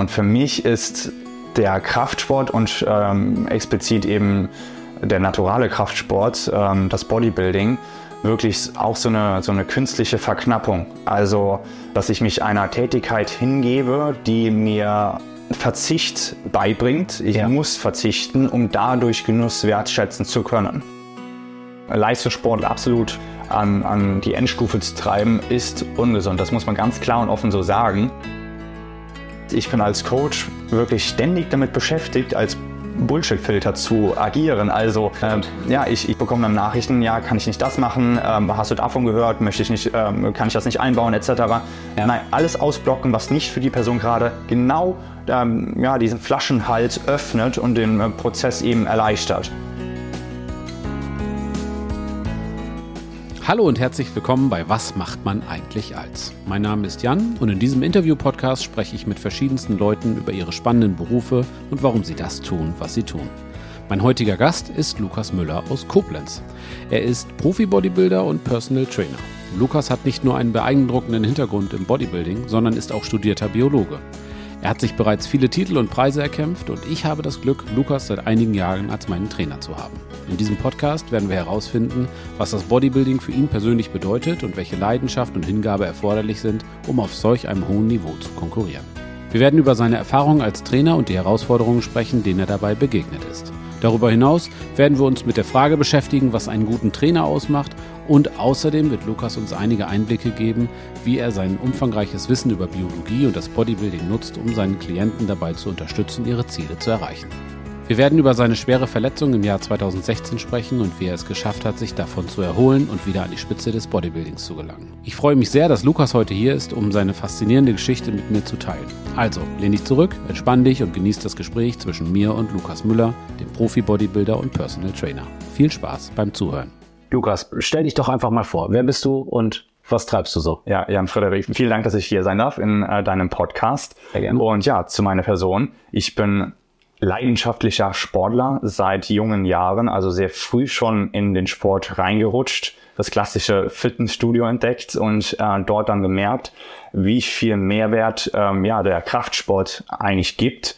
Und für mich ist der Kraftsport und ähm, explizit eben der naturale Kraftsport, ähm, das Bodybuilding, wirklich auch so eine, so eine künstliche Verknappung. Also, dass ich mich einer Tätigkeit hingebe, die mir Verzicht beibringt. Ich ja. muss verzichten, um dadurch Genuss wertschätzen zu können. Leistungssport absolut an, an die Endstufe zu treiben, ist ungesund. Das muss man ganz klar und offen so sagen. Ich bin als Coach wirklich ständig damit beschäftigt, als Bullshit-Filter zu agieren. Also ähm, ja, ich, ich bekomme dann Nachrichten, ja, kann ich nicht das machen, ähm, hast du davon gehört, möchte ich nicht, ähm, kann ich das nicht einbauen, etc. Ja. Nein, alles ausblocken, was nicht für die Person gerade genau ähm, ja, diesen Flaschenhals öffnet und den äh, Prozess eben erleichtert. Hallo und herzlich willkommen bei Was macht man eigentlich als? Mein Name ist Jan und in diesem Interview-Podcast spreche ich mit verschiedensten Leuten über ihre spannenden Berufe und warum sie das tun, was sie tun. Mein heutiger Gast ist Lukas Müller aus Koblenz. Er ist Profi-Bodybuilder und Personal Trainer. Lukas hat nicht nur einen beeindruckenden Hintergrund im Bodybuilding, sondern ist auch studierter Biologe. Er hat sich bereits viele Titel und Preise erkämpft und ich habe das Glück, Lukas seit einigen Jahren als meinen Trainer zu haben. In diesem Podcast werden wir herausfinden, was das Bodybuilding für ihn persönlich bedeutet und welche Leidenschaft und Hingabe erforderlich sind, um auf solch einem hohen Niveau zu konkurrieren. Wir werden über seine Erfahrungen als Trainer und die Herausforderungen sprechen, denen er dabei begegnet ist. Darüber hinaus werden wir uns mit der Frage beschäftigen, was einen guten Trainer ausmacht und außerdem wird Lukas uns einige Einblicke geben, wie er sein umfangreiches Wissen über Biologie und das Bodybuilding nutzt, um seinen Klienten dabei zu unterstützen, ihre Ziele zu erreichen. Wir werden über seine schwere Verletzung im Jahr 2016 sprechen und wie er es geschafft hat, sich davon zu erholen und wieder an die Spitze des Bodybuildings zu gelangen. Ich freue mich sehr, dass Lukas heute hier ist, um seine faszinierende Geschichte mit mir zu teilen. Also, lehn dich zurück, entspann dich und genieß das Gespräch zwischen mir und Lukas Müller, dem Profi-Bodybuilder und Personal Trainer. Viel Spaß beim Zuhören. Lukas, stell dich doch einfach mal vor. Wer bist du und was treibst du so? Ja, Jan Frederik, vielen Dank, dass ich hier sein darf in äh, deinem Podcast. Sehr gerne. Und ja, zu meiner Person. Ich bin leidenschaftlicher Sportler seit jungen Jahren, also sehr früh schon in den Sport reingerutscht, das klassische Fitnessstudio entdeckt und äh, dort dann gemerkt, wie viel Mehrwert ähm, ja, der Kraftsport eigentlich gibt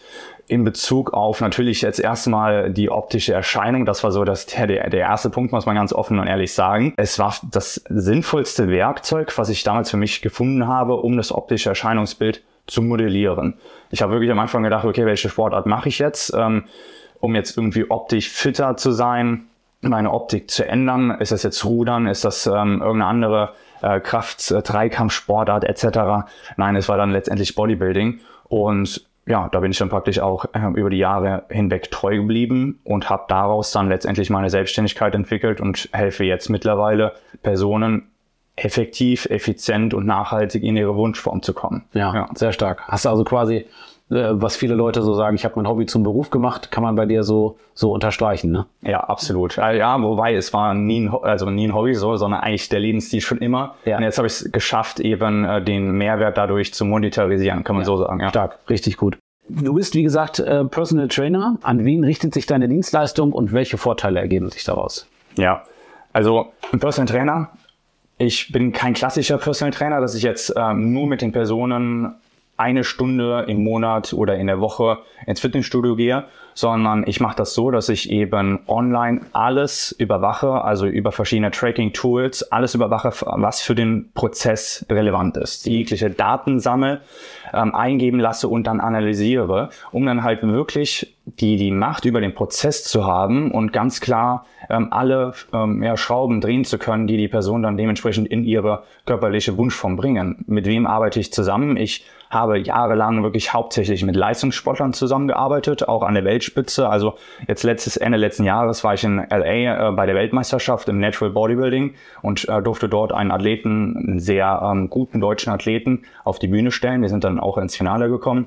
in Bezug auf natürlich jetzt erstmal die optische Erscheinung. Das war so das, der, der erste Punkt, muss man ganz offen und ehrlich sagen. Es war das sinnvollste Werkzeug, was ich damals für mich gefunden habe, um das optische Erscheinungsbild zu modellieren. Ich habe wirklich am Anfang gedacht, okay, welche Sportart mache ich jetzt, ähm, um jetzt irgendwie optisch fitter zu sein, meine Optik zu ändern. Ist das jetzt Rudern? Ist das ähm, irgendeine andere äh, Kraft, äh, etc.? Nein, es war dann letztendlich Bodybuilding und ja, da bin ich dann praktisch auch äh, über die Jahre hinweg treu geblieben und habe daraus dann letztendlich meine Selbstständigkeit entwickelt und helfe jetzt mittlerweile Personen effektiv, effizient und nachhaltig in ihre Wunschform zu kommen. Ja, ja. sehr stark. Hast du also quasi, was viele Leute so sagen, ich habe mein Hobby zum Beruf gemacht, kann man bei dir so so unterstreichen, ne? Ja, absolut. Äh, ja, wobei es war nie ein, also nie ein Hobby so, sondern eigentlich der Lebensstil schon immer. Ja. Und jetzt habe ich es geschafft, eben äh, den Mehrwert dadurch zu monetarisieren, kann man ja. so sagen. Ja. Stark, richtig gut. Du bist, wie gesagt, äh, Personal Trainer. An wen richtet sich deine Dienstleistung und welche Vorteile ergeben sich daraus? Ja, also ein Personal Trainer ich bin kein klassischer Personal Trainer, dass ich jetzt ähm, nur mit den Personen eine Stunde im Monat oder in der Woche ins Fitnessstudio gehe, sondern ich mache das so, dass ich eben online alles überwache, also über verschiedene Tracking-Tools, alles überwache, was für den Prozess relevant ist. Jegliche Daten sammle, ähm, eingeben lasse und dann analysiere, um dann halt wirklich die, die Macht über den Prozess zu haben und ganz klar ähm, alle ähm, ja, Schrauben drehen zu können, die die Person dann dementsprechend in ihre körperliche Wunschform bringen. Mit wem arbeite ich zusammen? Ich habe jahrelang wirklich hauptsächlich mit Leistungssportlern zusammengearbeitet, auch an der Weltspitze. Also jetzt letztes Ende letzten Jahres war ich in LA äh, bei der Weltmeisterschaft im Natural Bodybuilding und äh, durfte dort einen Athleten, einen sehr ähm, guten deutschen Athleten, auf die Bühne stellen. Wir sind dann auch ins Finale gekommen.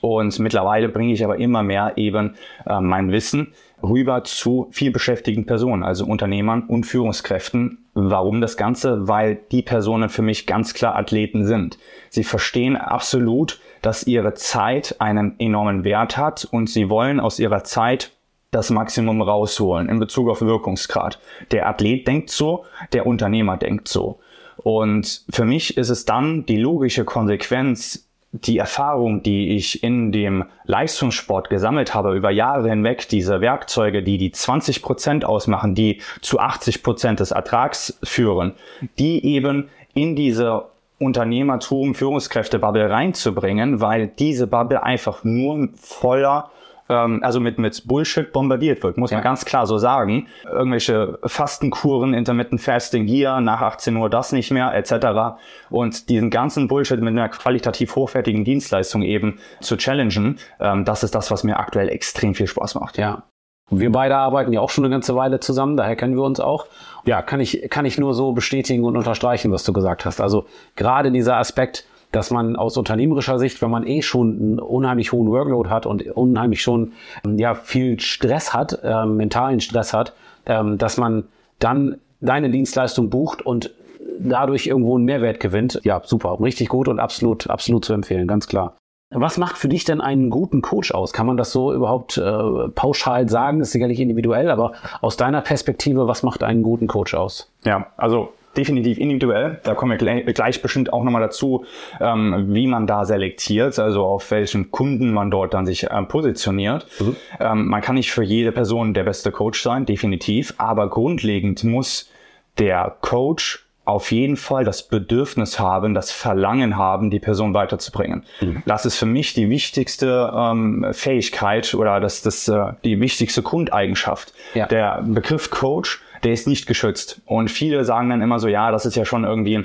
Und mittlerweile bringe ich aber immer mehr eben äh, mein Wissen rüber zu viel beschäftigten Personen, also Unternehmern und Führungskräften. Warum das Ganze? Weil die Personen für mich ganz klar Athleten sind. Sie verstehen absolut, dass ihre Zeit einen enormen Wert hat und sie wollen aus ihrer Zeit das Maximum rausholen in Bezug auf Wirkungsgrad. Der Athlet denkt so, der Unternehmer denkt so. Und für mich ist es dann die logische Konsequenz, die Erfahrung, die ich in dem Leistungssport gesammelt habe über Jahre hinweg, diese Werkzeuge, die die 20 Prozent ausmachen, die zu 80 Prozent des Ertrags führen, die eben in diese Unternehmertum, Führungskräfte-Bubble reinzubringen, weil diese Bubble einfach nur voller ähm, also mit, mit Bullshit bombardiert wird, muss ja. man ganz klar so sagen. Irgendwelche Fastenkuren, Intermittent Fasting hier, nach 18 Uhr das nicht mehr, etc. Und diesen ganzen Bullshit mit einer qualitativ hochwertigen Dienstleistung eben zu challengen, ähm, das ist das, was mir aktuell extrem viel Spaß macht. Ja. Wir beide arbeiten ja auch schon eine ganze Weile zusammen, daher kennen wir uns auch. Ja, kann ich, kann ich nur so bestätigen und unterstreichen, was du gesagt hast. Also gerade dieser Aspekt, dass man aus unternehmerischer Sicht, wenn man eh schon einen unheimlich hohen Workload hat und unheimlich schon ja viel Stress hat, äh, mentalen Stress hat, ähm, dass man dann deine Dienstleistung bucht und dadurch irgendwo einen Mehrwert gewinnt. Ja, super, richtig gut und absolut, absolut zu empfehlen, ganz klar. Was macht für dich denn einen guten Coach aus? Kann man das so überhaupt äh, pauschal sagen? Das ist sicherlich individuell, aber aus deiner Perspektive, was macht einen guten Coach aus? Ja, also definitiv individuell. Da kommen wir gleich bestimmt auch nochmal dazu, ähm, wie man da selektiert, also auf welchen Kunden man dort dann sich ähm, positioniert. Mhm. Ähm, man kann nicht für jede Person der beste Coach sein, definitiv, aber grundlegend muss der Coach auf jeden Fall das Bedürfnis haben, das Verlangen haben, die Person weiterzubringen. Mhm. Das ist für mich die wichtigste ähm, Fähigkeit oder das, das äh, die wichtigste Grundeigenschaft. Ja. Der Begriff Coach der ist nicht geschützt. Und viele sagen dann immer so, ja, das ist ja schon irgendwie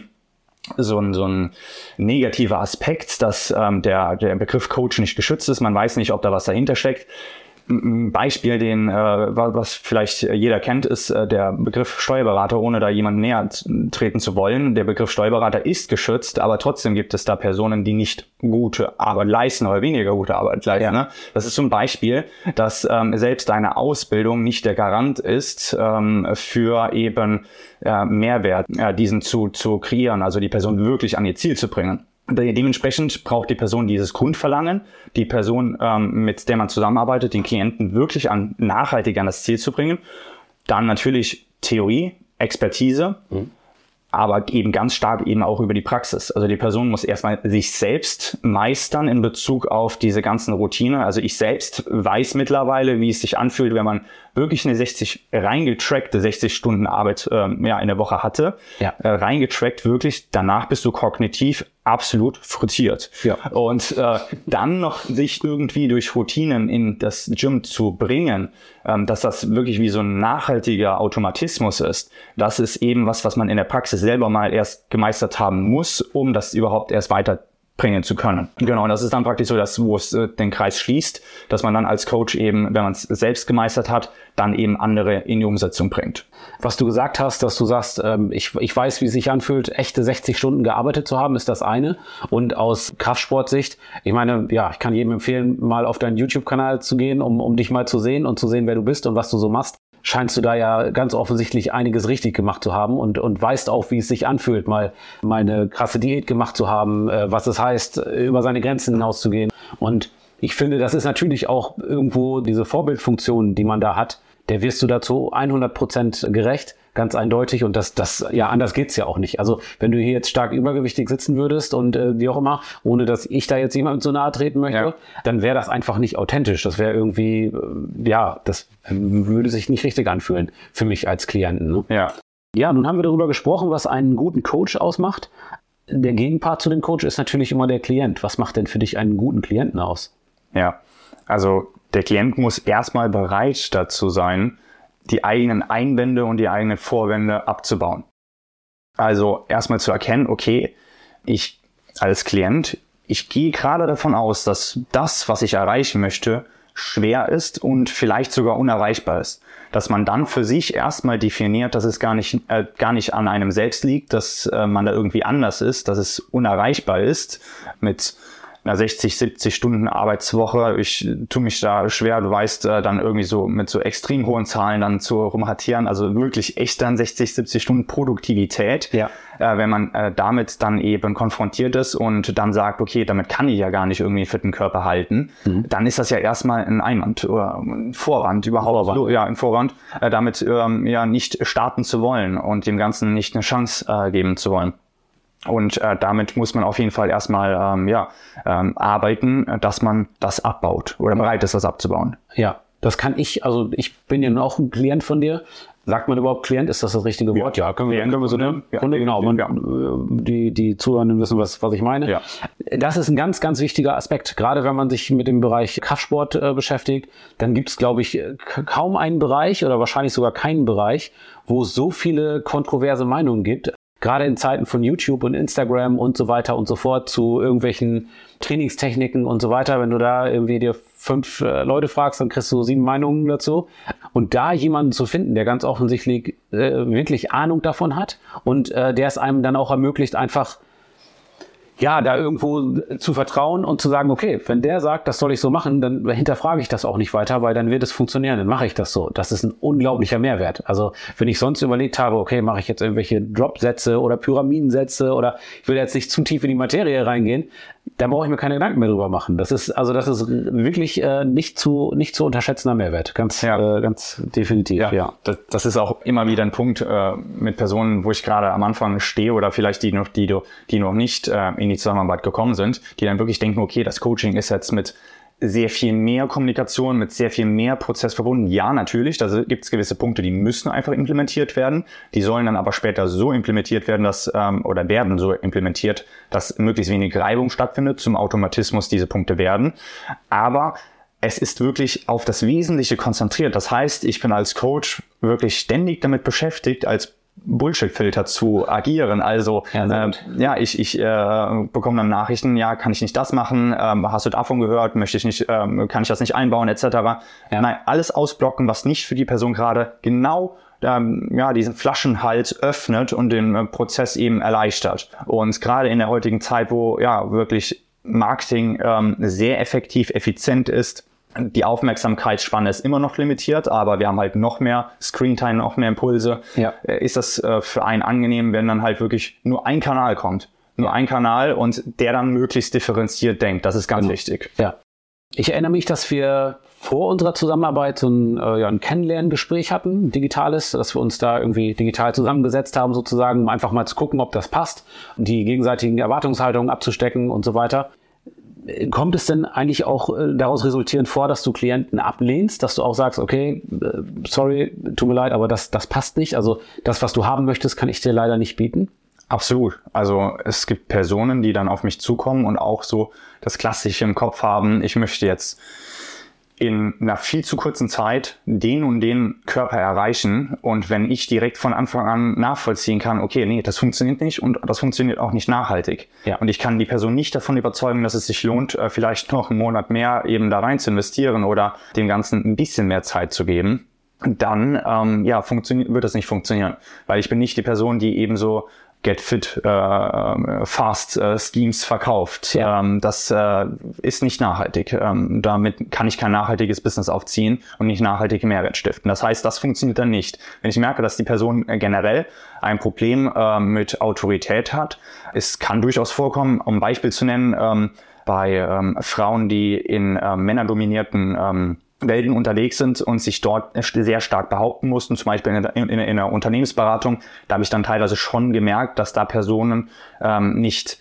so ein, so ein negativer Aspekt, dass ähm, der, der Begriff Coach nicht geschützt ist. Man weiß nicht, ob da was dahinter steckt. Ein Beispiel, den äh, was vielleicht jeder kennt, ist äh, der Begriff Steuerberater, ohne da jemand näher treten zu wollen. Der Begriff Steuerberater ist geschützt, aber trotzdem gibt es da Personen, die nicht gute Arbeit leisten oder weniger gute Arbeit leisten. Ja. Ne? Das ist so ein Beispiel, dass ähm, selbst eine Ausbildung nicht der Garant ist ähm, für eben äh, Mehrwert, äh, diesen zu, zu kreieren, also die Person wirklich an ihr Ziel zu bringen. Dementsprechend braucht die Person dieses Grundverlangen, die Person, ähm, mit der man zusammenarbeitet, den Klienten wirklich an nachhaltig an das Ziel zu bringen. Dann natürlich Theorie, Expertise, mhm aber eben ganz stark eben auch über die Praxis. Also die Person muss erstmal sich selbst meistern in Bezug auf diese ganzen Routine. Also ich selbst weiß mittlerweile, wie es sich anfühlt, wenn man wirklich eine 60 reingetrackte 60 Stunden Arbeit ähm, ja, in der Woche hatte. Ja. Äh, reingetrackt wirklich, danach bist du kognitiv absolut frittiert. Ja. Und äh, dann noch sich irgendwie durch Routinen in das Gym zu bringen, ähm, dass das wirklich wie so ein nachhaltiger Automatismus ist, das ist eben was, was man in der Praxis selber mal erst gemeistert haben muss, um das überhaupt erst weiter bringen zu können. Genau, und das ist dann praktisch so, dass wo es äh, den Kreis schließt, dass man dann als Coach eben, wenn man es selbst gemeistert hat, dann eben andere in die Umsetzung bringt. Was du gesagt hast, dass du sagst, ähm, ich, ich weiß, wie es sich anfühlt, echte 60 Stunden gearbeitet zu haben, ist das eine. Und aus Kraftsportsicht, ich meine, ja, ich kann jedem empfehlen, mal auf deinen YouTube-Kanal zu gehen, um, um dich mal zu sehen und zu sehen, wer du bist und was du so machst scheinst du da ja ganz offensichtlich einiges richtig gemacht zu haben und, und weißt auch, wie es sich anfühlt, mal, mal eine krasse Diät gemacht zu haben, äh, was es heißt, über seine Grenzen hinauszugehen. Und ich finde, das ist natürlich auch irgendwo diese Vorbildfunktion, die man da hat, der wirst du dazu 100 Prozent gerecht ganz eindeutig und das, das, ja, anders geht's ja auch nicht. Also wenn du hier jetzt stark übergewichtig sitzen würdest und äh, wie auch immer, ohne dass ich da jetzt jemandem zu nahe treten möchte, ja. dann wäre das einfach nicht authentisch. Das wäre irgendwie, äh, ja, das würde sich nicht richtig anfühlen für mich als Klienten. Ne? Ja. Ja, nun haben wir darüber gesprochen, was einen guten Coach ausmacht. Der Gegenpart zu dem Coach ist natürlich immer der Klient. Was macht denn für dich einen guten Klienten aus? Ja, also der Klient muss erstmal bereit dazu sein, die eigenen Einwände und die eigenen Vorwände abzubauen. Also erstmal zu erkennen, okay, ich als Klient, ich gehe gerade davon aus, dass das, was ich erreichen möchte, schwer ist und vielleicht sogar unerreichbar ist. Dass man dann für sich erstmal definiert, dass es gar nicht, äh, gar nicht an einem selbst liegt, dass äh, man da irgendwie anders ist, dass es unerreichbar ist mit einer 60, 70 Stunden Arbeitswoche. Ich tue mich da schwer, du weißt, äh, dann irgendwie so mit so extrem hohen Zahlen dann zu rumhatieren. Also wirklich echt dann 60, 70 Stunden Produktivität. Ja. Äh, wenn man äh, damit dann eben konfrontiert ist und dann sagt, okay, damit kann ich ja gar nicht irgendwie einen fitten Körper halten, mhm. dann ist das ja erstmal ein Einwand oder ein Vorwand überhaupt. Vorwand. Ja, ein Vorwand, äh, damit ähm, ja nicht starten zu wollen und dem Ganzen nicht eine Chance äh, geben zu wollen. Und äh, damit muss man auf jeden Fall erstmal ähm, ja, ähm, arbeiten, dass man das abbaut oder bereit ist, das abzubauen. Ja, das kann ich, also ich bin ja auch ein Klient von dir. Sagt man überhaupt Klient? Ist das das richtige Wort? Ja, können wir, können wir so nennen. Ja, Kunde, genau. Man, ja. Die, die Zuhörenden wissen, was, was ich meine. Ja. Das ist ein ganz, ganz wichtiger Aspekt. Gerade wenn man sich mit dem Bereich Kraftsport äh, beschäftigt, dann gibt es, glaube ich, kaum einen Bereich oder wahrscheinlich sogar keinen Bereich, wo es so viele kontroverse Meinungen gibt gerade in Zeiten von YouTube und Instagram und so weiter und so fort zu irgendwelchen Trainingstechniken und so weiter, wenn du da irgendwie dir fünf äh, Leute fragst, dann kriegst du sieben Meinungen dazu. Und da jemanden zu finden, der ganz offensichtlich äh, wirklich Ahnung davon hat und äh, der es einem dann auch ermöglicht, einfach ja, da irgendwo zu vertrauen und zu sagen, okay, wenn der sagt, das soll ich so machen, dann hinterfrage ich das auch nicht weiter, weil dann wird es funktionieren, dann mache ich das so. Das ist ein unglaublicher Mehrwert. Also wenn ich sonst überlegt habe, okay, mache ich jetzt irgendwelche Drop-Sätze oder Pyramidensätze oder ich will jetzt nicht zu tief in die Materie reingehen, da brauche ich mir keine Gedanken mehr drüber machen. Das ist also das ist wirklich äh, nicht zu nicht zu unterschätzender Mehrwert, ganz ja. äh, ganz definitiv. Ja, ja. Das, das, ist auch immer wieder ein Punkt äh, mit Personen, wo ich gerade am Anfang stehe oder vielleicht die noch die die noch nicht äh, in die Zusammenarbeit gekommen sind, die dann wirklich denken, okay, das Coaching ist jetzt mit sehr viel mehr Kommunikation, mit sehr viel mehr Prozess verbunden. Ja, natürlich, da gibt es gewisse Punkte, die müssen einfach implementiert werden. Die sollen dann aber später so implementiert werden, dass ähm, oder werden so implementiert, dass möglichst wenig Reibung stattfindet, zum Automatismus diese Punkte werden. Aber es ist wirklich auf das Wesentliche konzentriert. Das heißt, ich bin als Coach wirklich ständig damit beschäftigt, als Bullshit-Filter zu agieren. Also ja, äh, ja ich, ich äh, bekomme dann Nachrichten, ja, kann ich nicht das machen, ähm, hast du davon gehört, möchte ich nicht, ähm, kann ich das nicht einbauen, etc. Ja. Nein, alles ausblocken, was nicht für die Person gerade genau ähm, ja, diesen Flaschenhals öffnet und den äh, Prozess eben erleichtert. Und gerade in der heutigen Zeit, wo ja wirklich Marketing ähm, sehr effektiv, effizient ist, die Aufmerksamkeitsspanne ist immer noch limitiert, aber wir haben halt noch mehr Screentime, noch mehr Impulse. Ja. Äh, ist das äh, für einen angenehm, wenn dann halt wirklich nur ein Kanal kommt? Nur ein Kanal und der dann möglichst differenziert denkt. Das ist ganz genau. wichtig. Ja. Ich erinnere mich, dass wir vor unserer Zusammenarbeit so ein, äh, ja, ein Kennenlerngespräch hatten, digitales, dass wir uns da irgendwie digital zusammengesetzt haben, sozusagen, um einfach mal zu gucken, ob das passt, die gegenseitigen Erwartungshaltungen abzustecken und so weiter kommt es denn eigentlich auch äh, daraus resultierend vor, dass du Klienten ablehnst, dass du auch sagst, okay, äh, sorry, tut mir leid, aber das, das passt nicht. Also das, was du haben möchtest, kann ich dir leider nicht bieten? Absolut. Also es gibt Personen, die dann auf mich zukommen und auch so das Klassische im Kopf haben, ich möchte jetzt in einer viel zu kurzen Zeit den und den Körper erreichen. Und wenn ich direkt von Anfang an nachvollziehen kann, okay, nee, das funktioniert nicht und das funktioniert auch nicht nachhaltig. Ja. Und ich kann die Person nicht davon überzeugen, dass es sich lohnt, äh, vielleicht noch einen Monat mehr eben da rein zu investieren oder dem Ganzen ein bisschen mehr Zeit zu geben dann ähm, ja, funktioniert, wird das nicht funktionieren. Weil ich bin nicht die Person, die eben so Get Fit äh, äh, Fast äh, Schemes verkauft. Ja. Ähm, das äh, ist nicht nachhaltig. Ähm, damit kann ich kein nachhaltiges Business aufziehen und nicht nachhaltige Mehrwert stiften. Das heißt, das funktioniert dann nicht. Wenn ich merke, dass die Person äh, generell ein Problem äh, mit Autorität hat, es kann durchaus vorkommen, um ein Beispiel zu nennen, ähm, bei ähm, Frauen, die in äh, männerdominierten ähm, Welten unterwegs sind und sich dort sehr stark behaupten mussten, zum Beispiel in, in, in einer Unternehmensberatung, da habe ich dann teilweise schon gemerkt, dass da Personen ähm, nicht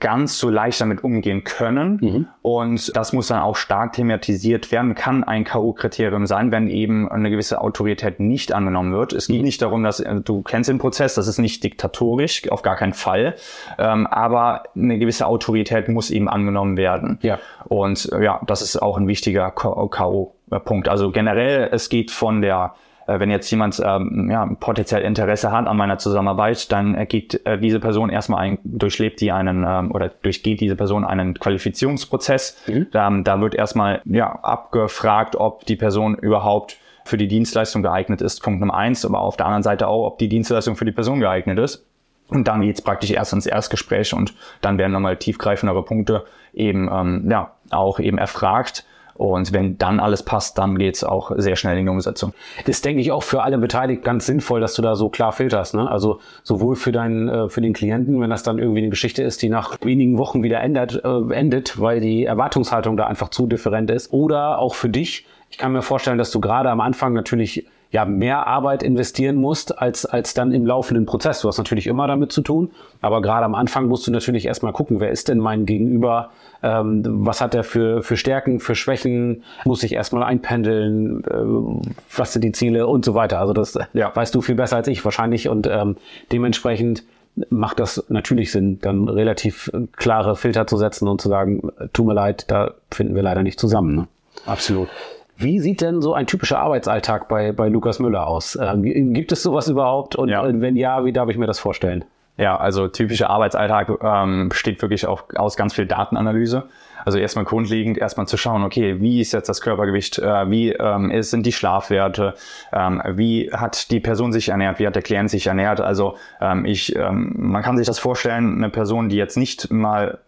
ganz so leicht damit umgehen können. Mhm. Und das muss dann auch stark thematisiert werden, kann ein K.O.-Kriterium sein, wenn eben eine gewisse Autorität nicht angenommen wird. Es geht mhm. nicht darum, dass äh, du kennst den Prozess, das ist nicht diktatorisch, auf gar keinen Fall. Ähm, aber eine gewisse Autorität muss eben angenommen werden. Ja. Und äh, ja, das ist auch ein wichtiger K.O.-Punkt. Also generell, es geht von der äh, wenn jetzt jemand ähm, ja, potenziell Interesse hat an meiner Zusammenarbeit, dann geht äh, diese Person erstmal ein, durchlebt die einen ähm, oder durchgeht diese Person einen Qualifizierungsprozess. Mhm. Da, da wird erstmal ja, abgefragt, ob die Person überhaupt für die Dienstleistung geeignet ist, Punkt Nummer eins, aber auf der anderen Seite auch, ob die Dienstleistung für die Person geeignet ist. Und dann geht's praktisch erst ins Erstgespräch und dann werden nochmal tiefgreifendere Punkte eben ähm, ja auch eben erfragt und wenn dann alles passt, dann geht's auch sehr schnell in die Umsetzung. Das denke ich auch für alle Beteiligten ganz sinnvoll, dass du da so klar filterst. Ne? Also sowohl für deinen, äh, für den Klienten, wenn das dann irgendwie eine Geschichte ist, die nach wenigen Wochen wieder ändert, äh, endet, weil die Erwartungshaltung da einfach zu different ist, oder auch für dich. Ich kann mir vorstellen, dass du gerade am Anfang natürlich ja mehr Arbeit investieren musst als, als dann im laufenden Prozess. Du hast natürlich immer damit zu tun, aber gerade am Anfang musst du natürlich erstmal gucken, wer ist denn mein Gegenüber, ähm, was hat er für, für Stärken, für Schwächen, muss ich erstmal einpendeln, äh, was sind die Ziele und so weiter. Also das ja. weißt du viel besser als ich wahrscheinlich und ähm, dementsprechend macht das natürlich Sinn, dann relativ klare Filter zu setzen und zu sagen, tut mir leid, da finden wir leider nicht zusammen. Ne? Absolut. Wie sieht denn so ein typischer Arbeitsalltag bei, bei Lukas Müller aus? Ähm, gibt es sowas überhaupt? Und ja. wenn ja, wie darf ich mir das vorstellen? Ja, also typischer Arbeitsalltag ähm, besteht wirklich auch aus ganz viel Datenanalyse. Also erstmal grundlegend erstmal zu schauen, okay, wie ist jetzt das Körpergewicht, äh, wie ähm, ist, sind die Schlafwerte, ähm, wie hat die Person sich ernährt, wie hat der Klient sich ernährt. Also ähm, ich, ähm, man kann sich das vorstellen, eine Person, die jetzt nicht mal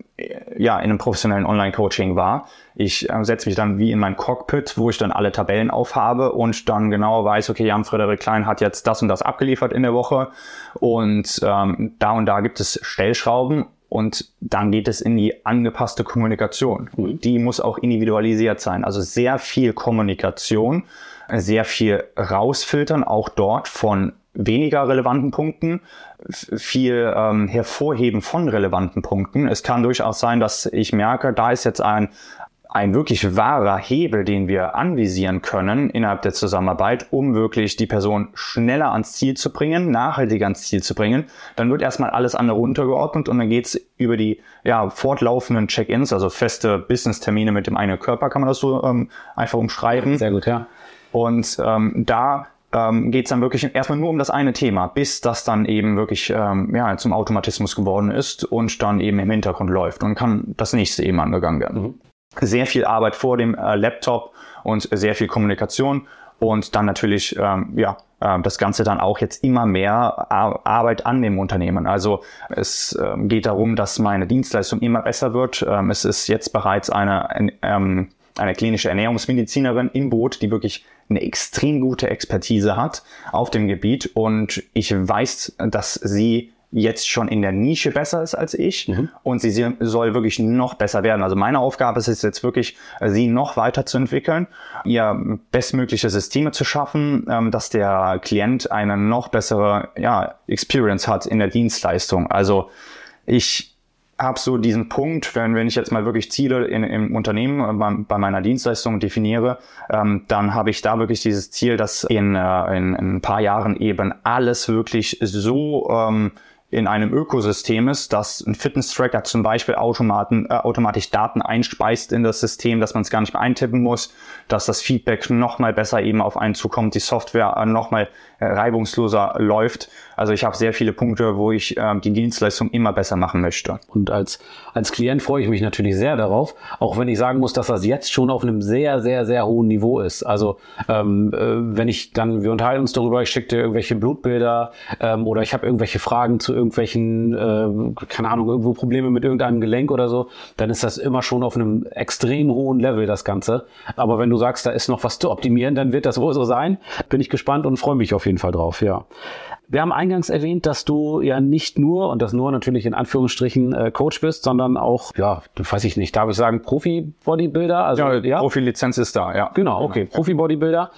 ja, in einem professionellen Online-Coaching war. Ich äh, setze mich dann wie in mein Cockpit, wo ich dann alle Tabellen aufhabe und dann genau weiß, okay, Jan Frederik Klein hat jetzt das und das abgeliefert in der Woche und ähm, da und da gibt es Stellschrauben und dann geht es in die angepasste Kommunikation. Mhm. Die muss auch individualisiert sein. Also sehr viel Kommunikation, sehr viel rausfiltern, auch dort von weniger relevanten Punkten, viel ähm, hervorheben von relevanten Punkten. Es kann durchaus sein, dass ich merke, da ist jetzt ein, ein wirklich wahrer Hebel, den wir anvisieren können innerhalb der Zusammenarbeit, um wirklich die Person schneller ans Ziel zu bringen, nachhaltiger ans Ziel zu bringen, dann wird erstmal alles andere untergeordnet und dann geht's über die ja, fortlaufenden Check-ins, also feste Business-Termine mit dem eigenen Körper, kann man das so ähm, einfach umschreiben. Sehr gut, ja. Und ähm, da ähm, geht es dann wirklich erstmal nur um das eine Thema, bis das dann eben wirklich ähm, ja, zum Automatismus geworden ist und dann eben im Hintergrund läuft und kann das nächste eben angegangen werden. Mhm. Sehr viel Arbeit vor dem äh, Laptop und sehr viel Kommunikation und dann natürlich ähm, ja äh, das Ganze dann auch jetzt immer mehr Arbeit an dem Unternehmen. Also es ähm, geht darum, dass meine Dienstleistung immer besser wird. Ähm, es ist jetzt bereits eine, ähm, eine klinische Ernährungsmedizinerin im Boot, die wirklich eine extrem gute Expertise hat auf dem Gebiet und ich weiß, dass sie jetzt schon in der Nische besser ist als ich mhm. und sie soll wirklich noch besser werden. Also meine Aufgabe ist es jetzt wirklich, sie noch weiter zu entwickeln, ihr bestmögliche Systeme zu schaffen, ähm, dass der Klient eine noch bessere ja, Experience hat in der Dienstleistung. Also ich habe so diesen Punkt, wenn, wenn ich jetzt mal wirklich Ziele in, im Unternehmen äh, bei, bei meiner Dienstleistung definiere, ähm, dann habe ich da wirklich dieses Ziel, dass in, äh, in, in ein paar Jahren eben alles wirklich so ähm, in einem Ökosystem ist, dass ein Fitness-Tracker zum Beispiel Automaten, äh, automatisch Daten einspeist in das System, dass man es gar nicht mehr eintippen muss, dass das Feedback noch mal besser eben auf einen zukommt, die Software äh, noch mal äh, reibungsloser läuft. Also ich habe sehr viele Punkte, wo ich äh, die Dienstleistung immer besser machen möchte. Und als, als Klient freue ich mich natürlich sehr darauf, auch wenn ich sagen muss, dass das jetzt schon auf einem sehr, sehr, sehr hohen Niveau ist. Also ähm, äh, wenn ich dann, wir unterhalten uns darüber, ich schicke dir irgendwelche Blutbilder ähm, oder ich habe irgendwelche Fragen zu irgendwelchen, äh, keine Ahnung, irgendwo Probleme mit irgendeinem Gelenk oder so, dann ist das immer schon auf einem extrem hohen Level, das Ganze. Aber wenn du sagst, da ist noch was zu optimieren, dann wird das wohl so sein. Bin ich gespannt und freue mich auf jeden Fall drauf, ja. Wir haben eingangs erwähnt, dass du ja nicht nur, und das nur natürlich in Anführungsstrichen, äh, Coach bist, sondern auch, ja, weiß ich nicht, darf ich sagen, Profi-Bodybuilder? Also, ja, ja? Profi-Lizenz ist da, ja. Genau, okay, Profi-Bodybuilder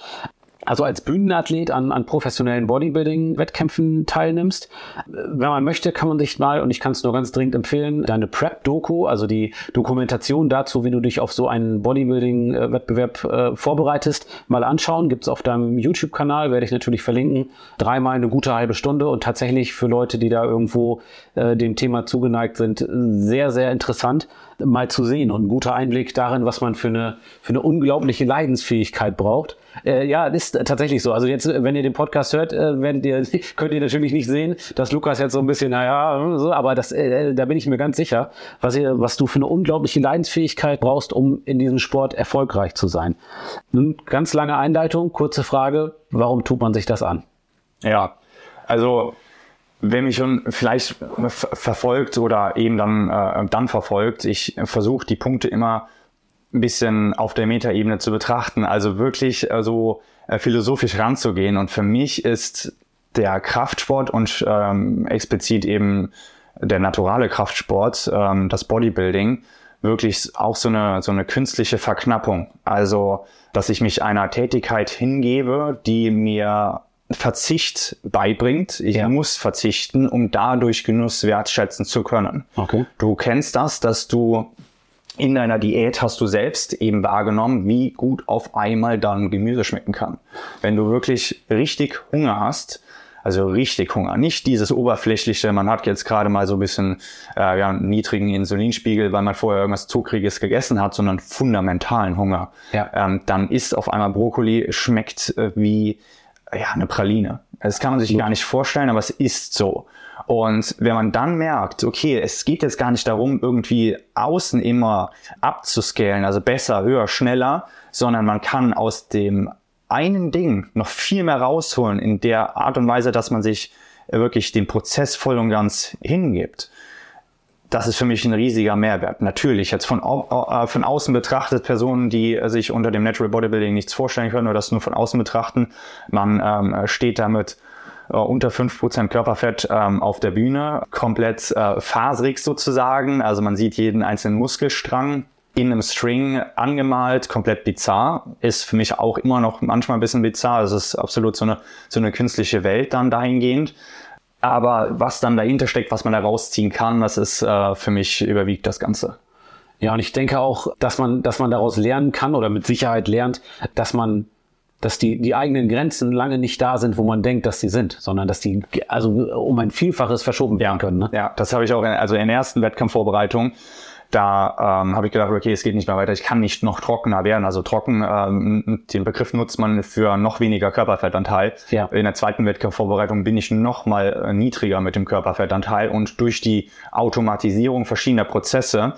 also als Bühnenathlet an, an professionellen Bodybuilding-Wettkämpfen teilnimmst. Wenn man möchte, kann man sich mal, und ich kann es nur ganz dringend empfehlen, deine Prep-Doku, also die Dokumentation dazu, wie du dich auf so einen Bodybuilding-Wettbewerb äh, vorbereitest, mal anschauen. Gibt's auf deinem YouTube-Kanal, werde ich natürlich verlinken. Dreimal eine gute halbe Stunde und tatsächlich für Leute, die da irgendwo äh, dem Thema zugeneigt sind, sehr, sehr interessant mal zu sehen und ein guter Einblick darin, was man für eine, für eine unglaubliche Leidensfähigkeit braucht. Äh, ja, ist tatsächlich so. Also jetzt, wenn ihr den Podcast hört, äh, ihr, könnt ihr natürlich nicht sehen, dass Lukas jetzt so ein bisschen, naja, so, aber das, äh, da bin ich mir ganz sicher, was, ihr, was du für eine unglaubliche Leidensfähigkeit brauchst, um in diesem Sport erfolgreich zu sein. Nun, ganz lange Einleitung, kurze Frage, warum tut man sich das an? Ja, also wer mich schon vielleicht verfolgt oder eben dann, äh, dann verfolgt, ich versuche die Punkte immer ein bisschen auf der Metaebene zu betrachten, also wirklich äh, so äh, philosophisch ranzugehen. Und für mich ist der Kraftsport und ähm, explizit eben der naturale Kraftsport, ähm, das Bodybuilding, wirklich auch so eine, so eine künstliche Verknappung. Also, dass ich mich einer Tätigkeit hingebe, die mir Verzicht beibringt. Ich ja. muss verzichten, um dadurch Genuss wertschätzen zu können. Okay. Du kennst das, dass du in deiner Diät hast du selbst eben wahrgenommen, wie gut auf einmal dann Gemüse schmecken kann. Wenn du wirklich richtig Hunger hast, also richtig Hunger. Nicht dieses oberflächliche, man hat jetzt gerade mal so ein bisschen äh, ja, einen niedrigen Insulinspiegel, weil man vorher irgendwas Zuckriges gegessen hat, sondern fundamentalen Hunger. Ja. Ähm, dann ist auf einmal Brokkoli, schmeckt äh, wie ja, eine Praline. Das kann man sich gar nicht vorstellen, aber es ist so. Und wenn man dann merkt, okay, es geht jetzt gar nicht darum, irgendwie außen immer abzuscalen, also besser, höher, schneller, sondern man kann aus dem einen Ding noch viel mehr rausholen in der Art und Weise, dass man sich wirklich dem Prozess voll und ganz hingibt. Das ist für mich ein riesiger Mehrwert. Natürlich, jetzt von, äh, von außen betrachtet, Personen, die sich unter dem Natural Bodybuilding nichts vorstellen können oder das nur von außen betrachten, man ähm, steht damit äh, unter 5% Körperfett ähm, auf der Bühne, komplett äh, faserig sozusagen. Also man sieht jeden einzelnen Muskelstrang in einem String angemalt, komplett bizarr. Ist für mich auch immer noch manchmal ein bisschen bizarr. Es ist absolut so eine, so eine künstliche Welt dann dahingehend. Aber was dann dahinter steckt, was man da rausziehen kann, das ist äh, für mich überwiegt das Ganze. Ja, und ich denke auch, dass man, dass man daraus lernen kann oder mit Sicherheit lernt, dass man dass die, die eigenen Grenzen lange nicht da sind, wo man denkt, dass sie sind, sondern dass die also um ein Vielfaches verschoben werden können. Ne? Ja, das habe ich auch in, also in der ersten Wettkampfvorbereitung da ähm, habe ich gedacht, okay, es geht nicht mehr weiter, ich kann nicht noch trockener werden. Also trocken, ähm, den Begriff nutzt man für noch weniger Körperfettanteil. Ja. In der zweiten Wettkampfvorbereitung bin ich noch mal äh, niedriger mit dem Körperfettanteil und durch die Automatisierung verschiedener Prozesse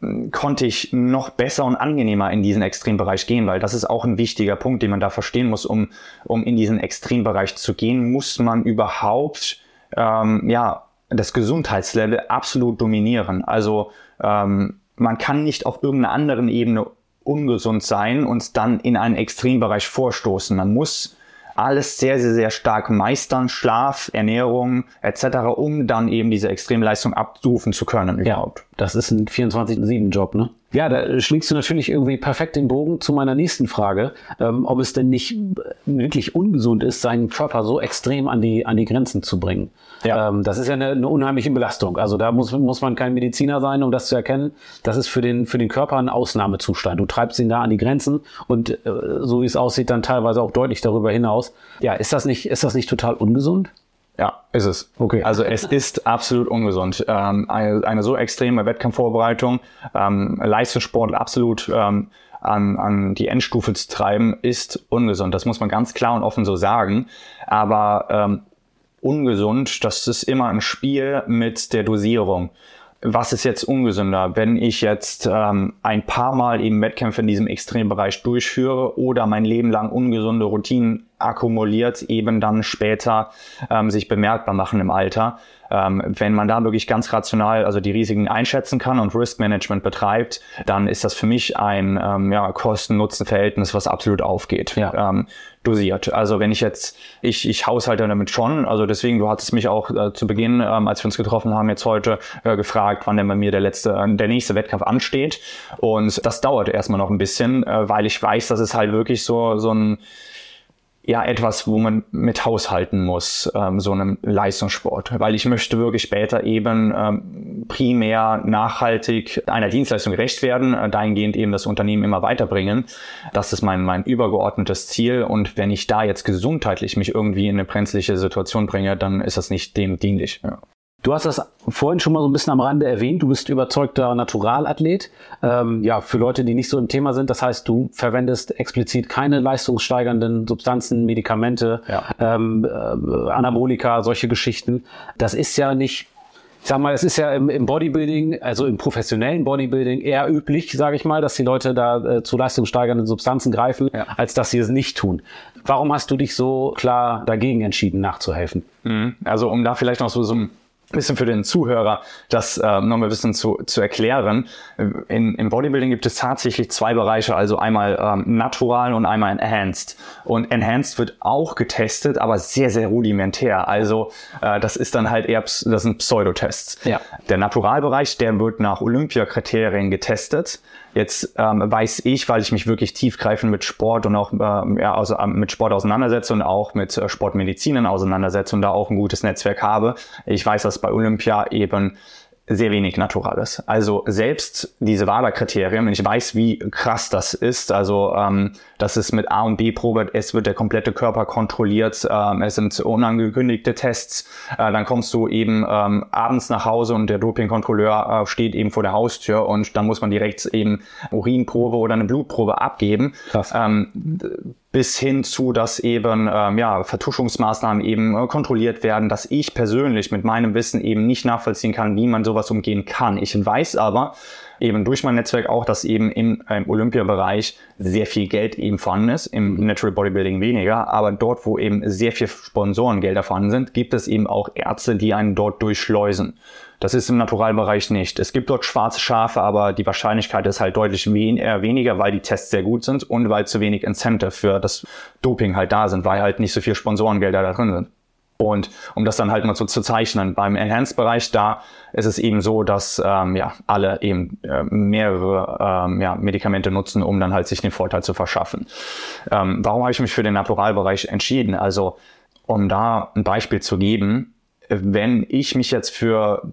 äh, konnte ich noch besser und angenehmer in diesen Extrembereich gehen, weil das ist auch ein wichtiger Punkt, den man da verstehen muss, um, um in diesen Extrembereich zu gehen, muss man überhaupt ähm, ja das Gesundheitslevel absolut dominieren. Also ähm, man kann nicht auf irgendeiner anderen Ebene ungesund sein und dann in einen Extrembereich vorstoßen. Man muss alles sehr, sehr, sehr stark meistern, Schlaf, Ernährung etc., um dann eben diese Extremleistung abrufen zu können überhaupt. Ja, das ist ein 24-7-Job, ne? Ja, da schlägst du natürlich irgendwie perfekt den Bogen zu meiner nächsten Frage, ähm, ob es denn nicht wirklich ungesund ist, seinen Körper so extrem an die, an die Grenzen zu bringen. Ja. Ähm, das ist ja eine, eine, unheimliche Belastung. Also da muss, muss man kein Mediziner sein, um das zu erkennen. Das ist für den, für den Körper ein Ausnahmezustand. Du treibst ihn da an die Grenzen und äh, so wie es aussieht, dann teilweise auch deutlich darüber hinaus. Ja, ist das nicht, ist das nicht total ungesund? Ja, ist es. Okay. Also es ist absolut ungesund. Ähm, eine, eine, so extreme Wettkampfvorbereitung, ähm, Leistungssport absolut ähm, an, an die Endstufe zu treiben, ist ungesund. Das muss man ganz klar und offen so sagen. Aber ähm, ungesund, das ist immer ein Spiel mit der Dosierung was ist jetzt ungesünder, wenn ich jetzt ähm, ein paar Mal eben Wettkämpfe in diesem Extrembereich durchführe oder mein Leben lang ungesunde Routinen akkumuliert, eben dann später ähm, sich bemerkbar machen im Alter. Ähm, wenn man da wirklich ganz rational also die Risiken einschätzen kann und Risk Management betreibt, dann ist das für mich ein ähm, ja, Kosten-Nutzen-Verhältnis, was absolut aufgeht. Ja. Ähm, dosiert. Also wenn ich jetzt, ich, ich haushalte damit schon, also deswegen, du hattest mich auch äh, zu Beginn, ähm, als wir uns getroffen haben, jetzt heute äh, gefragt, wann denn bei mir der letzte, äh, der nächste Wettkampf ansteht. Und das dauert erstmal noch ein bisschen, äh, weil ich weiß, dass es halt wirklich so, so ein ja etwas, wo man mit haushalten muss, ähm, so einem Leistungssport. Weil ich möchte wirklich später eben ähm, primär nachhaltig einer Dienstleistung gerecht werden, äh, dahingehend eben das Unternehmen immer weiterbringen. Das ist mein, mein übergeordnetes Ziel. Und wenn ich da jetzt gesundheitlich mich irgendwie in eine brenzliche Situation bringe, dann ist das nicht dem dienlich. Ja. Du hast das vorhin schon mal so ein bisschen am Rande erwähnt. Du bist überzeugter Naturalathlet. Ähm, ja, für Leute, die nicht so im Thema sind. Das heißt, du verwendest explizit keine leistungssteigernden Substanzen, Medikamente, ja. ähm, äh, Anabolika, solche Geschichten. Das ist ja nicht ich sag mal, es ist ja im, im, Bodybuilding, also im professionellen Bodybuilding eher üblich, sage ich mal, dass die Leute da äh, zu leistungssteigernden Substanzen greifen, ja. als dass sie es nicht tun. Warum hast du dich so klar dagegen entschieden, nachzuhelfen? Mhm. Also um da vielleicht noch so, so ein bisschen für den Zuhörer, das äh, nochmal ein bisschen zu, zu erklären. In, Im Bodybuilding gibt es tatsächlich zwei Bereiche, also einmal ähm, natural und einmal enhanced. Und enhanced wird auch getestet, aber sehr, sehr rudimentär. Also äh, das ist dann halt eher, das sind Pseudotests. Ja. Der Naturalbereich, der wird nach Olympia-Kriterien getestet. Jetzt ähm, weiß ich, weil ich mich wirklich tiefgreifend mit Sport und auch äh, ja, also, äh, mit Sport auseinandersetze und auch mit äh, Sportmedizinen auseinandersetze und da auch ein gutes Netzwerk habe. Ich weiß, dass bei Olympia eben sehr wenig Naturales. Also selbst diese WADA-Kriterien, ich weiß, wie krass das ist, also ähm, das ist mit A und B-Probe, es wird der komplette Körper kontrolliert, ähm, es sind unangekündigte Tests, äh, dann kommst du eben ähm, abends nach Hause und der Dopingkontrolleur äh, steht eben vor der Haustür und dann muss man direkt eben Urinprobe oder eine Blutprobe abgeben. Krass. Ähm, bis hin zu, dass eben ähm, ja, Vertuschungsmaßnahmen eben äh, kontrolliert werden, dass ich persönlich mit meinem Wissen eben nicht nachvollziehen kann, wie man sowas umgehen kann. Ich weiß aber eben durch mein Netzwerk auch, dass eben im, im Olympiabereich sehr viel Geld eben vorhanden ist, im Natural Bodybuilding weniger, aber dort, wo eben sehr viel Sponsorengelder vorhanden sind, gibt es eben auch Ärzte, die einen dort durchschleusen. Das ist im Naturalbereich nicht. Es gibt dort schwarze Schafe, aber die Wahrscheinlichkeit ist halt deutlich wen äh, weniger, weil die Tests sehr gut sind und weil zu wenig Incentive für das Doping halt da sind, weil halt nicht so viel Sponsorengelder da drin sind. Und um das dann halt mal so zu zeichnen, beim Enhanced-Bereich, da ist es eben so, dass ähm, ja, alle eben äh, mehrere ähm, ja, Medikamente nutzen, um dann halt sich den Vorteil zu verschaffen. Ähm, warum habe ich mich für den Naturalbereich entschieden? Also, um da ein Beispiel zu geben, wenn ich mich jetzt für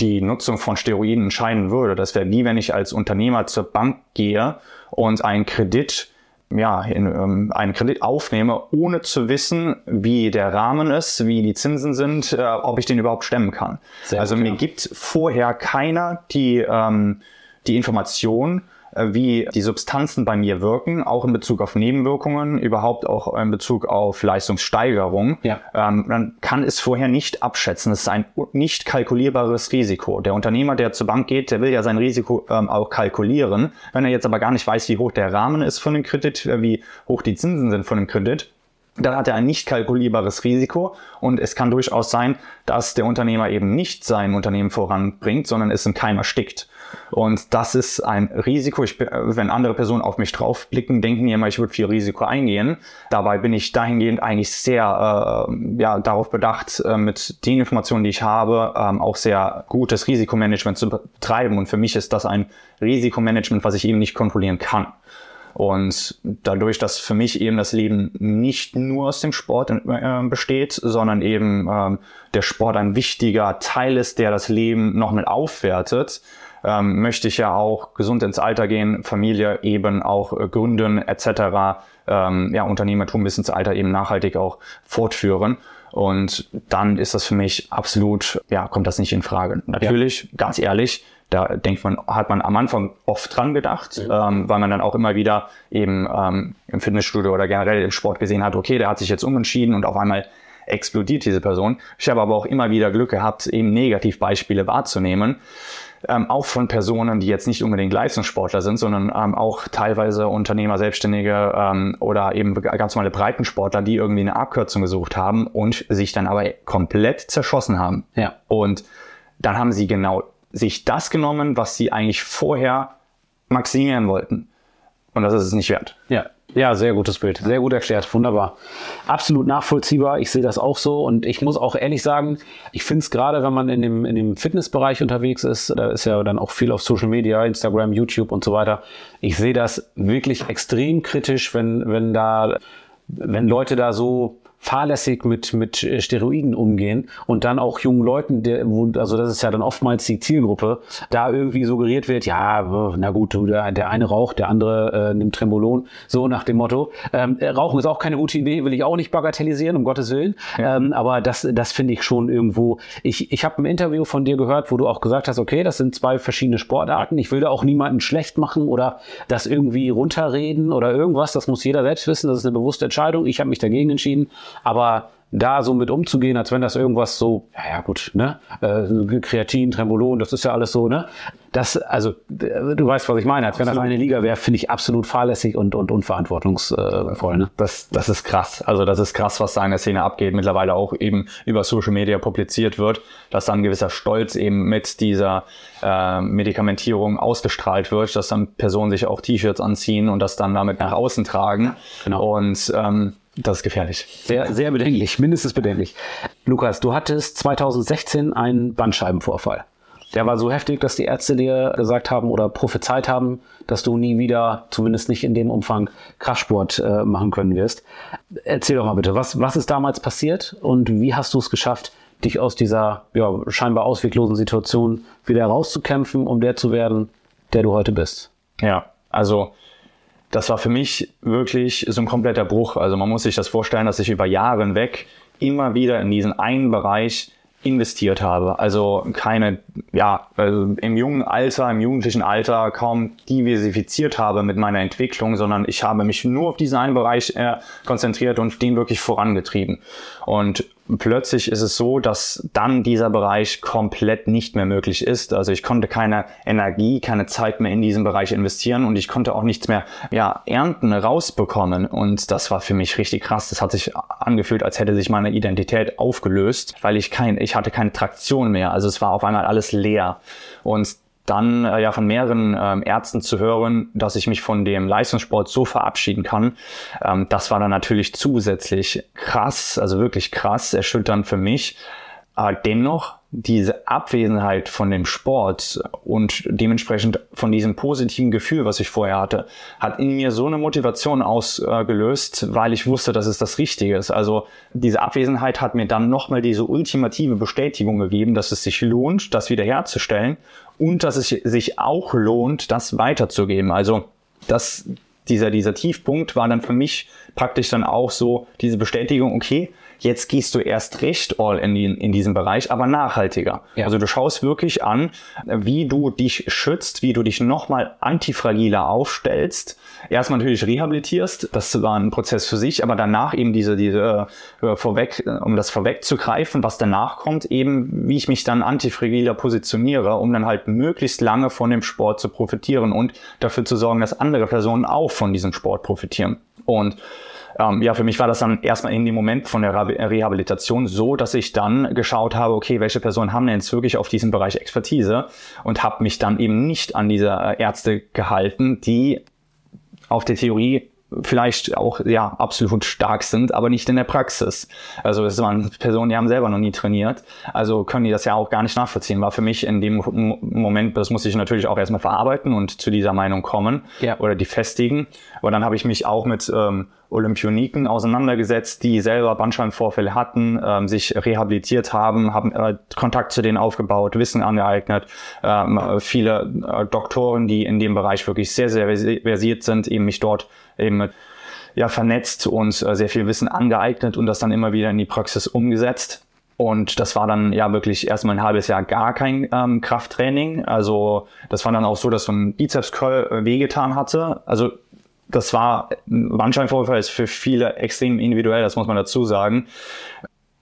die Nutzung von Steroiden entscheiden würde. Das wäre wie wenn ich als Unternehmer zur Bank gehe und einen Kredit ja, in, ähm, einen Kredit aufnehme, ohne zu wissen, wie der Rahmen ist, wie die Zinsen sind, äh, ob ich den überhaupt stemmen kann. Sehr also gut, mir ja. gibt vorher keiner die, ähm, die Information, wie die Substanzen bei mir wirken, auch in Bezug auf Nebenwirkungen, überhaupt auch in Bezug auf Leistungssteigerung, ja. ähm, man kann es vorher nicht abschätzen. Es ist ein nicht kalkulierbares Risiko. Der Unternehmer, der zur Bank geht, der will ja sein Risiko ähm, auch kalkulieren. Wenn er jetzt aber gar nicht weiß, wie hoch der Rahmen ist von dem Kredit, äh, wie hoch die Zinsen sind von dem Kredit, dann hat er ein nicht kalkulierbares Risiko und es kann durchaus sein, dass der Unternehmer eben nicht sein Unternehmen voranbringt, sondern es im Keim erstickt. Und das ist ein Risiko. Ich, wenn andere Personen auf mich draufblicken, denken die immer, ich würde viel Risiko eingehen. Dabei bin ich dahingehend eigentlich sehr äh, ja, darauf bedacht, äh, mit den Informationen, die ich habe, ähm, auch sehr gutes Risikomanagement zu betreiben. Und für mich ist das ein Risikomanagement, was ich eben nicht kontrollieren kann. Und dadurch, dass für mich eben das Leben nicht nur aus dem Sport äh, besteht, sondern eben ähm, der Sport ein wichtiger Teil ist, der das Leben noch mit aufwertet, ähm, möchte ich ja auch gesund ins Alter gehen, Familie eben auch äh, gründen etc. Ähm, ja, Unternehmertum bis ins Alter eben nachhaltig auch fortführen. Und dann ist das für mich absolut, ja, kommt das nicht in Frage. Natürlich, ja. ganz ehrlich, da denkt man, hat man am Anfang oft dran gedacht, ähm, weil man dann auch immer wieder eben ähm, im Fitnessstudio oder generell im Sport gesehen hat, okay, der hat sich jetzt umentschieden und auf einmal explodiert diese Person. Ich habe aber auch immer wieder Glück gehabt, eben Negativbeispiele wahrzunehmen. Ähm, auch von Personen, die jetzt nicht unbedingt Leistungssportler sind, sondern ähm, auch teilweise Unternehmer, Selbstständige ähm, oder eben ganz normale Breitensportler, die irgendwie eine Abkürzung gesucht haben und sich dann aber komplett zerschossen haben. Ja. Und dann haben sie genau sich das genommen, was sie eigentlich vorher maximieren wollten. Und das ist es nicht wert. Ja. Ja, sehr gutes Bild. Sehr gut erklärt. Wunderbar. Absolut nachvollziehbar. Ich sehe das auch so. Und ich muss auch ehrlich sagen, ich finde es gerade, wenn man in dem, in dem Fitnessbereich unterwegs ist, da ist ja dann auch viel auf Social Media, Instagram, YouTube und so weiter. Ich sehe das wirklich extrem kritisch, wenn, wenn da, wenn Leute da so fahrlässig mit, mit äh, Steroiden umgehen und dann auch jungen Leuten, der, wo, also das ist ja dann oftmals die Zielgruppe, da irgendwie suggeriert wird, ja, na gut, der, der eine raucht, der andere äh, nimmt Trembolon, so nach dem Motto. Ähm, äh, Rauchen ist auch keine gute Idee, will ich auch nicht bagatellisieren, um Gottes Willen. Ja. Ähm, aber das, das finde ich schon irgendwo. Ich, ich habe ein Interview von dir gehört, wo du auch gesagt hast, okay, das sind zwei verschiedene Sportarten. Ich will da auch niemanden schlecht machen oder das irgendwie runterreden oder irgendwas. Das muss jeder selbst wissen. Das ist eine bewusste Entscheidung. Ich habe mich dagegen entschieden Aber da so mit umzugehen, als wenn das irgendwas so, ja, ja gut, ne, äh, Kreatin, Trembolon, das ist ja alles so, ne, das, also, du weißt, was ich meine, als wenn das eine Liga wäre, finde ich absolut fahrlässig und, und unverantwortungsvoll, ne. Das, das ist krass, also das ist krass, was da in der Szene abgeht, mittlerweile auch eben über Social Media publiziert wird, dass dann ein gewisser Stolz eben mit dieser äh, Medikamentierung ausgestrahlt wird, dass dann Personen sich auch T-Shirts anziehen und das dann damit nach außen tragen. Genau. Und ähm, das ist gefährlich. Sehr, sehr bedenklich, mindestens bedenklich. Lukas, du hattest 2016 einen Bandscheibenvorfall. Der war so heftig, dass die Ärzte dir gesagt haben oder prophezeit haben, dass du nie wieder, zumindest nicht in dem Umfang, Kraftsport äh, machen können wirst. Erzähl doch mal bitte, was, was ist damals passiert und wie hast du es geschafft, dich aus dieser ja, scheinbar ausweglosen Situation wieder herauszukämpfen, um der zu werden, der du heute bist? Ja, also das war für mich wirklich so ein kompletter Bruch. Also man muss sich das vorstellen, dass ich über Jahre hinweg immer wieder in diesen einen Bereich investiert habe. Also keine, ja, also im jungen Alter, im jugendlichen Alter kaum diversifiziert habe mit meiner Entwicklung, sondern ich habe mich nur auf diesen einen Bereich äh, konzentriert und den wirklich vorangetrieben. Und plötzlich ist es so, dass dann dieser Bereich komplett nicht mehr möglich ist. Also ich konnte keine Energie, keine Zeit mehr in diesen Bereich investieren und ich konnte auch nichts mehr ja, ernten, rausbekommen. Und das war für mich richtig krass. Das hat sich angefühlt, als hätte sich meine Identität aufgelöst, weil ich kein, ich hatte keine Traktion mehr. Also es war auf einmal alles leer. Und dann äh, ja von mehreren ähm, Ärzten zu hören, dass ich mich von dem Leistungssport so verabschieden kann, ähm, das war dann natürlich zusätzlich krass, also wirklich krass, erschütternd für mich. Aber dennoch diese Abwesenheit von dem Sport und dementsprechend von diesem positiven Gefühl, was ich vorher hatte, hat in mir so eine Motivation ausgelöst, weil ich wusste, dass es das Richtige ist. Also diese Abwesenheit hat mir dann nochmal diese ultimative Bestätigung gegeben, dass es sich lohnt, das wiederherzustellen und dass es sich auch lohnt, das weiterzugeben. Also das, dieser, dieser Tiefpunkt war dann für mich praktisch dann auch so diese Bestätigung, okay, Jetzt gehst du erst recht all in, die, in diesem Bereich, aber nachhaltiger. Ja. Also du schaust wirklich an, wie du dich schützt, wie du dich nochmal antifragiler aufstellst. Erstmal natürlich rehabilitierst, das war ein Prozess für sich, aber danach eben diese, diese äh, vorweg, um das vorwegzugreifen, was danach kommt, eben wie ich mich dann antifragiler positioniere, um dann halt möglichst lange von dem Sport zu profitieren und dafür zu sorgen, dass andere Personen auch von diesem Sport profitieren. Und ähm, ja, für mich war das dann erstmal in dem Moment von der Rehabilitation so, dass ich dann geschaut habe, okay, welche Personen haben denn jetzt wirklich auf diesem Bereich Expertise und habe mich dann eben nicht an diese äh, Ärzte gehalten, die auf der Theorie vielleicht auch ja absolut stark sind, aber nicht in der Praxis. Also es waren Personen, die haben selber noch nie trainiert, also können die das ja auch gar nicht nachvollziehen. War für mich in dem Moment, das muss ich natürlich auch erstmal verarbeiten und zu dieser Meinung kommen ja. oder die festigen. Aber dann habe ich mich auch mit ähm, Olympioniken auseinandergesetzt, die selber Bandscheibenvorfälle hatten, ähm, sich rehabilitiert haben, haben äh, Kontakt zu denen aufgebaut, Wissen angeeignet. Ähm, viele äh, Doktoren, die in dem Bereich wirklich sehr, sehr versiert sind, eben mich dort eben ja, vernetzt und äh, sehr viel Wissen angeeignet und das dann immer wieder in die Praxis umgesetzt. Und das war dann ja wirklich erstmal ein halbes Jahr gar kein ähm, Krafttraining. Also das war dann auch so, dass so ein Bizeps-Curl äh, wehgetan hatte. Also das war, ein Bandscheibenvorfall ist für viele extrem individuell, das muss man dazu sagen.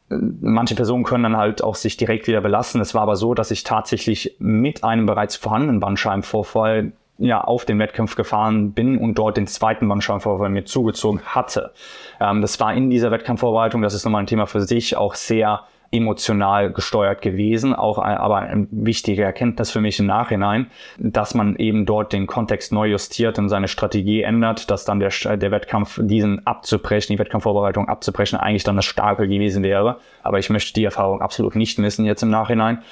Manche Personen können dann halt auch sich direkt wieder belassen. Es war aber so, dass ich tatsächlich mit einem bereits vorhandenen Bandscheibenvorfall ja, auf den Wettkampf gefahren bin und dort den zweiten Bandscheibenvorfall mir zugezogen hatte. Ähm, das war in dieser Wettkampfvorbereitung, das ist nochmal ein Thema für sich, auch sehr emotional gesteuert gewesen, auch aber eine wichtige Erkenntnis für mich im Nachhinein, dass man eben dort den Kontext neu justiert und seine Strategie ändert, dass dann der, der Wettkampf diesen abzubrechen, die Wettkampfvorbereitung abzubrechen, eigentlich dann das Starke gewesen wäre. Aber ich möchte die Erfahrung absolut nicht missen jetzt im Nachhinein.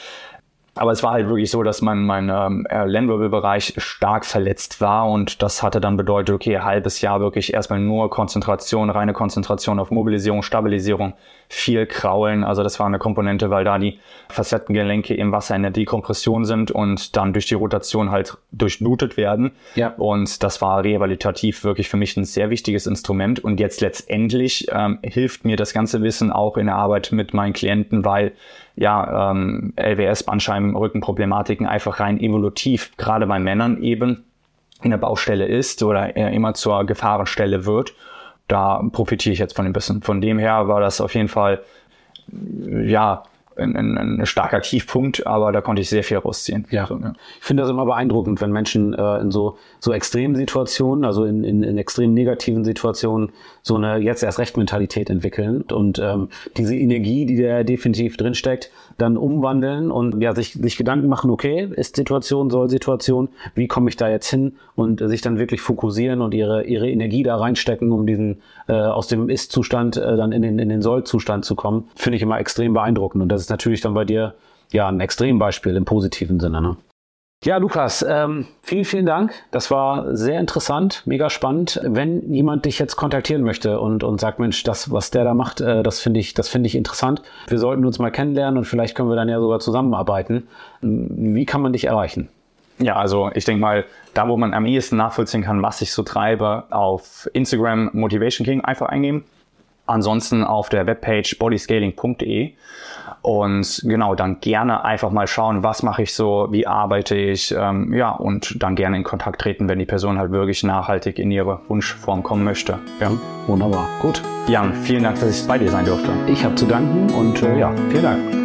Aber es war halt wirklich so, dass mein, mein ähm, Lernwirbelbereich stark verletzt war und das hatte dann bedeutet, okay, halbes Jahr wirklich erstmal nur Konzentration, reine Konzentration auf Mobilisierung, Stabilisierung, viel Kraulen. Also das war eine Komponente, weil da die Facettengelenke im Wasser in der Dekompression sind und dann durch die Rotation halt durchblutet werden. Ja. Und das war rehabilitativ wirklich für mich ein sehr wichtiges Instrument. Und jetzt letztendlich ähm, hilft mir das ganze Wissen auch in der Arbeit mit meinen Klienten, weil ja, ähm, LWS, Bandscheiben, Rückenproblematiken einfach rein evolutiv, gerade bei Männern eben, in der Baustelle ist oder immer zur Gefahrenstelle wird. da profitiere ich jetzt von dem bisschen. Von dem her war das auf jeden Fall, ja, ein, ein, ein starker Tiefpunkt, aber da konnte ich sehr viel rausziehen. Ja. So, ja. Ich finde das immer beeindruckend, wenn Menschen äh, in so, so extremen Situationen, also in, in, in extrem negativen Situationen, so eine jetzt erst recht Mentalität entwickeln und ähm, diese Energie, die da definitiv drinsteckt, dann umwandeln und ja, sich, sich Gedanken machen, okay, ist Situation, soll Situation, wie komme ich da jetzt hin und äh, sich dann wirklich fokussieren und ihre, ihre Energie da reinstecken, um diesen äh, aus dem Ist-Zustand äh, dann in den, in den Soll-Zustand zu kommen, finde ich immer extrem beeindruckend. Und das ist natürlich dann bei dir ja ein Extrembeispiel im positiven Sinne. Ne? Ja, Lukas, ähm, vielen, vielen Dank. Das war sehr interessant, mega spannend. Wenn jemand dich jetzt kontaktieren möchte und, und sagt, Mensch, das, was der da macht, äh, das finde ich, das finde ich interessant. Wir sollten uns mal kennenlernen und vielleicht können wir dann ja sogar zusammenarbeiten. Wie kann man dich erreichen? Ja, also ich denke mal, da wo man am ehesten nachvollziehen kann, was ich so treibe, auf Instagram Motivation King einfach eingeben. Ansonsten auf der Webpage bodyscaling.de und genau, dann gerne einfach mal schauen, was mache ich so, wie arbeite ich, ähm, ja, und dann gerne in Kontakt treten, wenn die Person halt wirklich nachhaltig in ihre Wunschform kommen möchte. Ja, wunderbar. Gut. Jan, vielen Dank, dass ich bei dir sein durfte. Ich habe zu danken und äh, ja, vielen Dank.